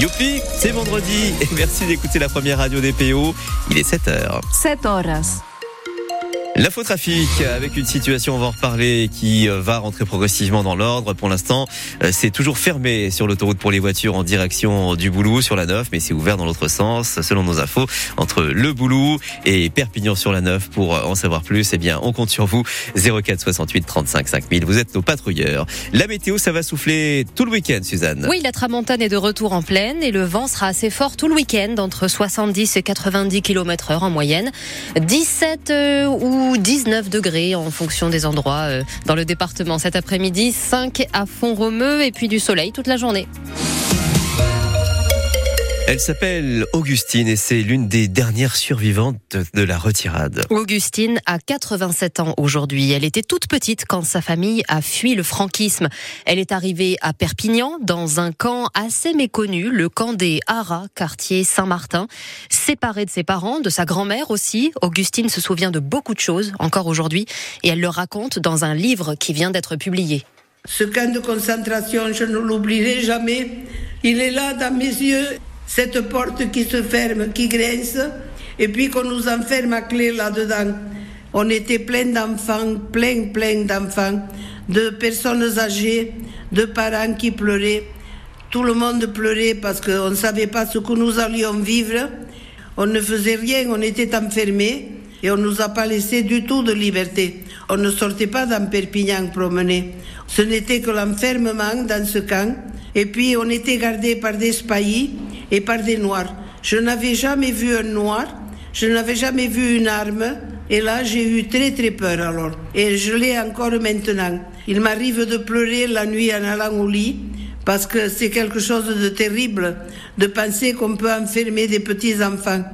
Youpi, c'est vendredi et merci d'écouter la première radio des PO. Il est 7h. 7 horas. L'infotrafic avec une situation, on va en reparler, qui euh, va rentrer progressivement dans l'ordre. Pour l'instant, euh, c'est toujours fermé sur l'autoroute pour les voitures en direction du Boulou sur la 9, mais c'est ouvert dans l'autre sens, selon nos infos, entre le Boulou et Perpignan sur la 9. Pour en savoir plus, eh bien, on compte sur vous. 04 68 35 5000. Vous êtes nos patrouilleurs. La météo, ça va souffler tout le week-end, Suzanne. Oui, la tramontane est de retour en pleine et le vent sera assez fort tout le week-end, entre 70 et 90 km heure en moyenne. 17 euh, ou 19 degrés en fonction des endroits euh, dans le département cet après-midi. 5 à Font-Romeu et puis du soleil toute la journée. Elle s'appelle Augustine et c'est l'une des dernières survivantes de la retirade. Augustine a 87 ans aujourd'hui. Elle était toute petite quand sa famille a fui le franquisme. Elle est arrivée à Perpignan dans un camp assez méconnu, le camp des Haras, quartier Saint-Martin. Séparée de ses parents, de sa grand-mère aussi, Augustine se souvient de beaucoup de choses encore aujourd'hui et elle le raconte dans un livre qui vient d'être publié. Ce camp de concentration, je ne l'oublierai jamais. Il est là dans mes yeux cette porte qui se ferme, qui grince, et puis qu'on nous enferme à clé là-dedans. On était plein d'enfants, plein, plein d'enfants, de personnes âgées, de parents qui pleuraient. Tout le monde pleurait parce qu'on ne savait pas ce que nous allions vivre. On ne faisait rien, on était enfermés et on ne nous a pas laissé du tout de liberté. On ne sortait pas dans Perpignan promener. Ce n'était que l'enfermement dans ce camp. Et puis on était gardés par des spahis et par des noirs. Je n'avais jamais vu un noir, je n'avais jamais vu une arme, et là j'ai eu très très peur alors. Et je l'ai encore maintenant. Il m'arrive de pleurer la nuit en allant au lit, parce que c'est quelque chose de terrible de penser qu'on peut enfermer des petits enfants.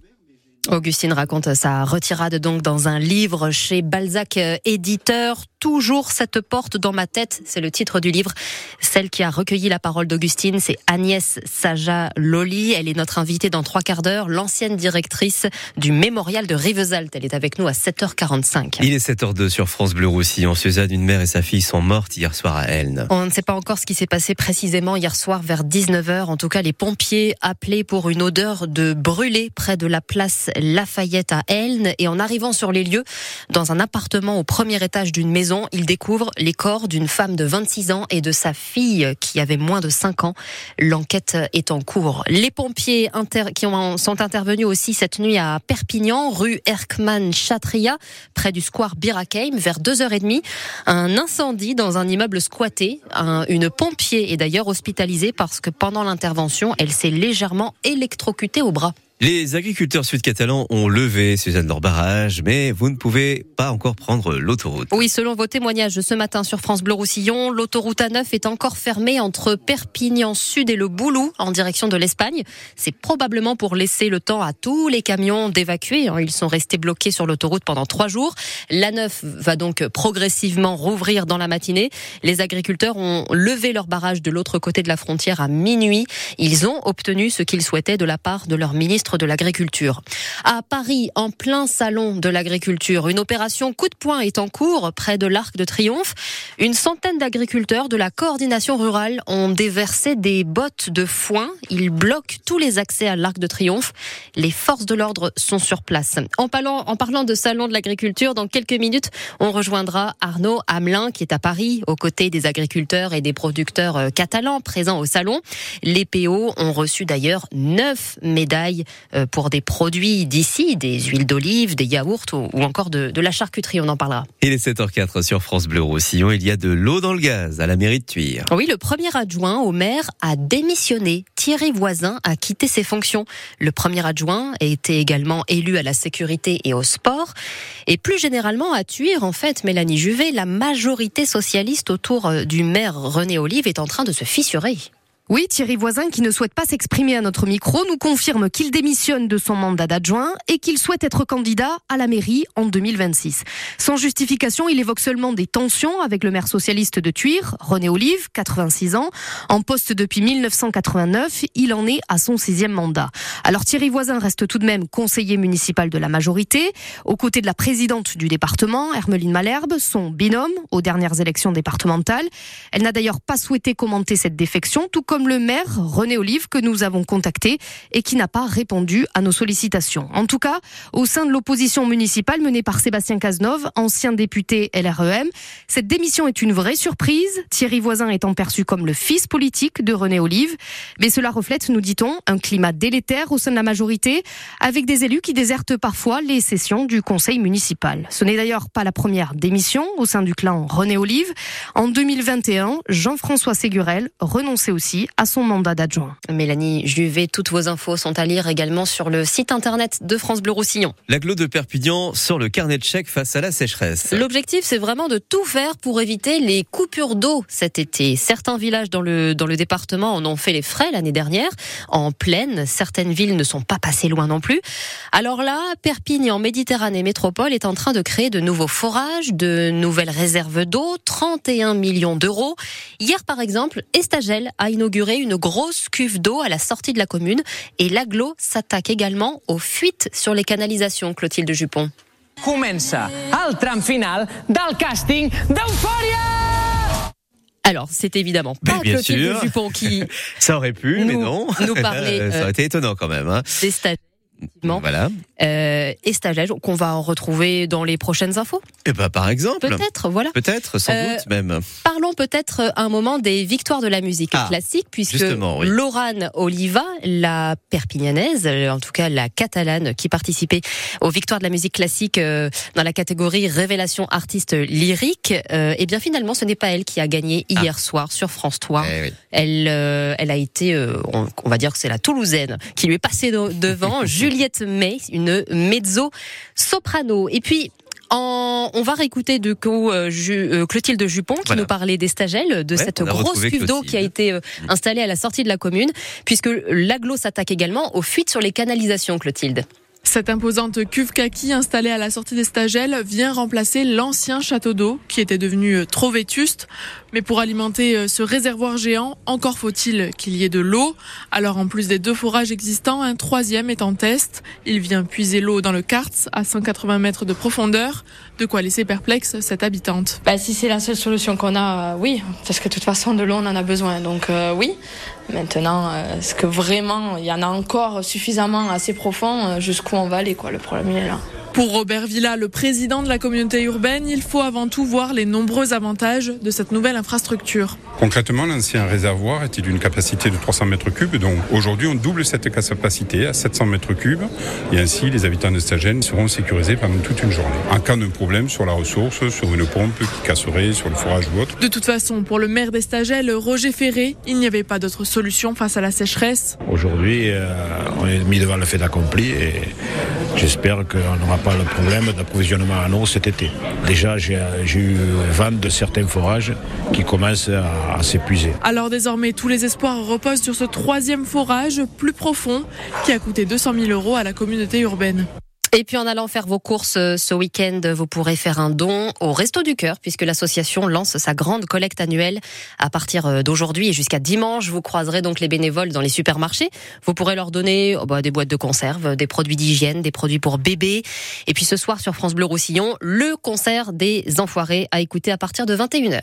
Augustine raconte sa retirade donc dans un livre chez Balzac euh, éditeur. Toujours cette porte dans ma tête, c'est le titre du livre. Celle qui a recueilli la parole d'Augustine, c'est Agnès Saja Loli. Elle est notre invitée dans trois quarts d'heure, l'ancienne directrice du mémorial de Rivesaltes. Elle est avec nous à 7h45. Il est 7h02 sur France Bleu Roussillon. Suzanne, une mère et sa fille sont mortes hier soir à Elne. On ne sait pas encore ce qui s'est passé précisément hier soir vers 19h. En tout cas, les pompiers appelaient pour une odeur de brûlé près de la place Lafayette à Elne. Et en arrivant sur les lieux, dans un appartement au premier étage d'une maison, ils découvrent les corps d'une femme de 26 ans et de sa fille qui avait moins de 5 ans. L'enquête est en cours. Les pompiers qui ont, sont intervenus aussi cette nuit à Perpignan, rue Erkman-Chatria, près du square Birakeim, vers 2h30. Un incendie dans un immeuble squatté. une pompier est d'ailleurs hospitalisée parce que pendant l'intervention, elle s'est légèrement électrocutée au bras. Les agriculteurs sud-catalans ont levé, Suzanne, leur barrage, mais vous ne pouvez pas encore prendre l'autoroute. Oui, selon vos témoignages ce matin sur France Bleu Roussillon, l'autoroute A9 est encore fermée entre Perpignan Sud et le Boulou, en direction de l'Espagne. C'est probablement pour laisser le temps à tous les camions d'évacuer. Hein. Ils sont restés bloqués sur l'autoroute pendant trois jours. L'A9 va donc progressivement rouvrir dans la matinée. Les agriculteurs ont levé leur barrage de l'autre côté de la frontière à minuit. Ils ont obtenu ce qu'ils souhaitaient de la part de leur ministre de l'Agriculture. À Paris, en plein salon de l'agriculture, une opération coup de poing est en cours près de l'Arc de Triomphe. Une centaine d'agriculteurs de la coordination rurale ont déversé des bottes de foin. Ils bloquent tous les accès à l'Arc de Triomphe. Les forces de l'ordre sont sur place. En parlant, en parlant de salon de l'agriculture, dans quelques minutes, on rejoindra Arnaud Hamelin qui est à Paris aux côtés des agriculteurs et des producteurs euh, catalans présents au salon. Les PO ont reçu d'ailleurs neuf médailles pour des produits d'ici, des huiles d'olive, des yaourts ou, encore de, la charcuterie. On en parlera. Il est 7h04 sur France Bleu Roussillon. Il y a de l'eau dans le gaz à la mairie de Tuire. Oui, le premier adjoint au maire a démissionné. Thierry Voisin a quitté ses fonctions. Le premier adjoint a été également élu à la sécurité et au sport. Et plus généralement à Tuire, en fait, Mélanie Juvet, la majorité socialiste autour euh, du maire René Olive est en train de se fissurer. Oui, Thierry Voisin, qui ne souhaite pas s'exprimer à notre micro, nous confirme qu'il démissionne de son mandat d'adjoint et qu'il souhaite être candidat à la mairie en 2026. Sans justification, il évoque seulement des tensions avec le maire socialiste de Tuire, René Olive, 86 ans. En poste depuis 1989, il en est à son sixième mandat. Alors Thierry Voisin reste tout de même conseiller municipal de la majorité, aux côtés de la présidente du département, Hermeline Malherbe, son binôme aux dernières élections départementales. Elle n'a d'ailleurs pas souhaité commenter cette défection, tout comme comme le maire René Olive que nous avons contacté et qui n'a pas répondu à nos sollicitations. En tout cas, au sein de l'opposition municipale menée par Sébastien Cazeneuve, ancien député LREM, cette démission est une vraie surprise. Thierry Voisin étant perçu comme le fils politique de René Olive, mais cela reflète, nous dit-on, un climat délétère au sein de la majorité, avec des élus qui désertent parfois les sessions du conseil municipal. Ce n'est d'ailleurs pas la première démission au sein du clan René Olive. En 2021, Jean-François Ségurel renonçait aussi à son mandat d'adjoint. Mélanie Juvet, toutes vos infos sont à lire également sur le site internet de France Bleu Roussillon. L'aglo de Perpignan sort le carnet de chèques face à la sécheresse. L'objectif, c'est vraiment de tout faire pour éviter les coupures d'eau cet été. Certains villages dans le, dans le département en ont fait les frais l'année dernière. En plaine, certaines villes ne sont pas passées loin non plus. Alors là, Perpignan, Méditerranée Métropole est en train de créer de nouveaux forages, de nouvelles réserves d'eau, 31 millions d'euros. Hier, par exemple, Estagel a inauguré une grosse cuve d'eau à la sortie de la commune et l'aglo s'attaque également aux fuites sur les canalisations, Clotilde Jupon. Comença el tram final del casting d'Eufòria! Alors, c'est évidemment pas bien Clotilde sûr. Dupont qui Ça aurait pu, mais Nous- non. nous parler, Ça euh, aurait été étonnant quand même. Hein. des effectivement, Voilà. euh, et stagiaires qu'on va en retrouver dans les prochaines infos. Et ben par exemple. Peut-être, voilà. Peut-être, sans Euh, doute même. Parlons peut-être un moment des victoires de la musique Ah, classique, puisque oui. Laurane Oliva, la perpignanaise, en tout cas la catalane, qui participait aux victoires de la musique classique euh, dans la catégorie révélation artiste lyrique, euh, et bien finalement ce n'est pas elle qui a gagné hier soir sur France 3. Eh oui. Elle, elle a été, on, on va dire que c'est la Toulousaine qui lui est passée de- devant, Juliette May, une mezzo soprano. Et puis. En, on va réécouter coup euh, Ju- euh, Clotilde Jupon qui Voilà. nous parlait des stagels, de Ouais, cette grosse cuve d'eau qui a été euh, installée à la sortie de la commune, puisque l'aglo s'attaque également aux fuites sur les canalisations, Clotilde. Cette imposante cuve kaki installée à la sortie des stagels vient remplacer l'ancien château d'eau qui était devenu euh, trop vétuste. Mais pour alimenter euh, ce réservoir géant, encore faut-il qu'il y ait de l'eau. Alors en plus des deux forages existants, un troisième est en test. Il vient puiser l'eau dans le Karts à 180 mètres de profondeur. De quoi laisser perplexe cette habitante. Bah, si c'est la seule solution qu'on a, euh, oui, parce que de toute façon de l'eau on en a besoin, donc euh, oui. Maintenant, euh, est-ce que vraiment il y en a encore suffisamment assez profond euh, jusqu'où on va aller quoi? Le problème il est là. Pour Robert Villa, le président de la communauté urbaine, il faut avant tout voir les nombreux avantages de cette nouvelle infrastructure. Concrètement, l'ancien réservoir était d'une capacité de 300 mètres cubes? Donc aujourd'hui, on double cette capacité à 700 mètres cubes. Et ainsi, les habitants de Stagène seront sécurisés pendant toute une journée. En cas d'un problème sur la ressource, sur une pompe qui casserait, sur le forage ou autre, De toute façon, pour le maire d'Estagel, Roger Ferré, il n'y avait pas d'autre solution face à la sécheresse. Aujourd'hui, euh, on est mis devant le fait accompli et j'espère qu'on n'aura pas le problème d'approvisionnement en eau cet été. Déjà, j'ai eu vent de certains forages qui commencent à, à s'épuiser. Alors désormais, tous les espoirs reposent sur ce troisième forage plus profond qui a coûté 200 000 euros à la communauté urbaine. Et puis en allant faire vos courses euh, ce week-end, vous pourrez faire un don au Resto du Cœur puisque l'association lance sa grande collecte annuelle à partir euh, d'aujourd'hui et jusqu'à dimanche. Vous croiserez donc les bénévoles dans les supermarchés. Vous pourrez leur donner oh bah, des boîtes de conserve, des produits d'hygiène, des produits pour bébés. Et puis ce soir sur France Bleu Roussillon, le concert des Enfoirés à écouter à partir de 21h.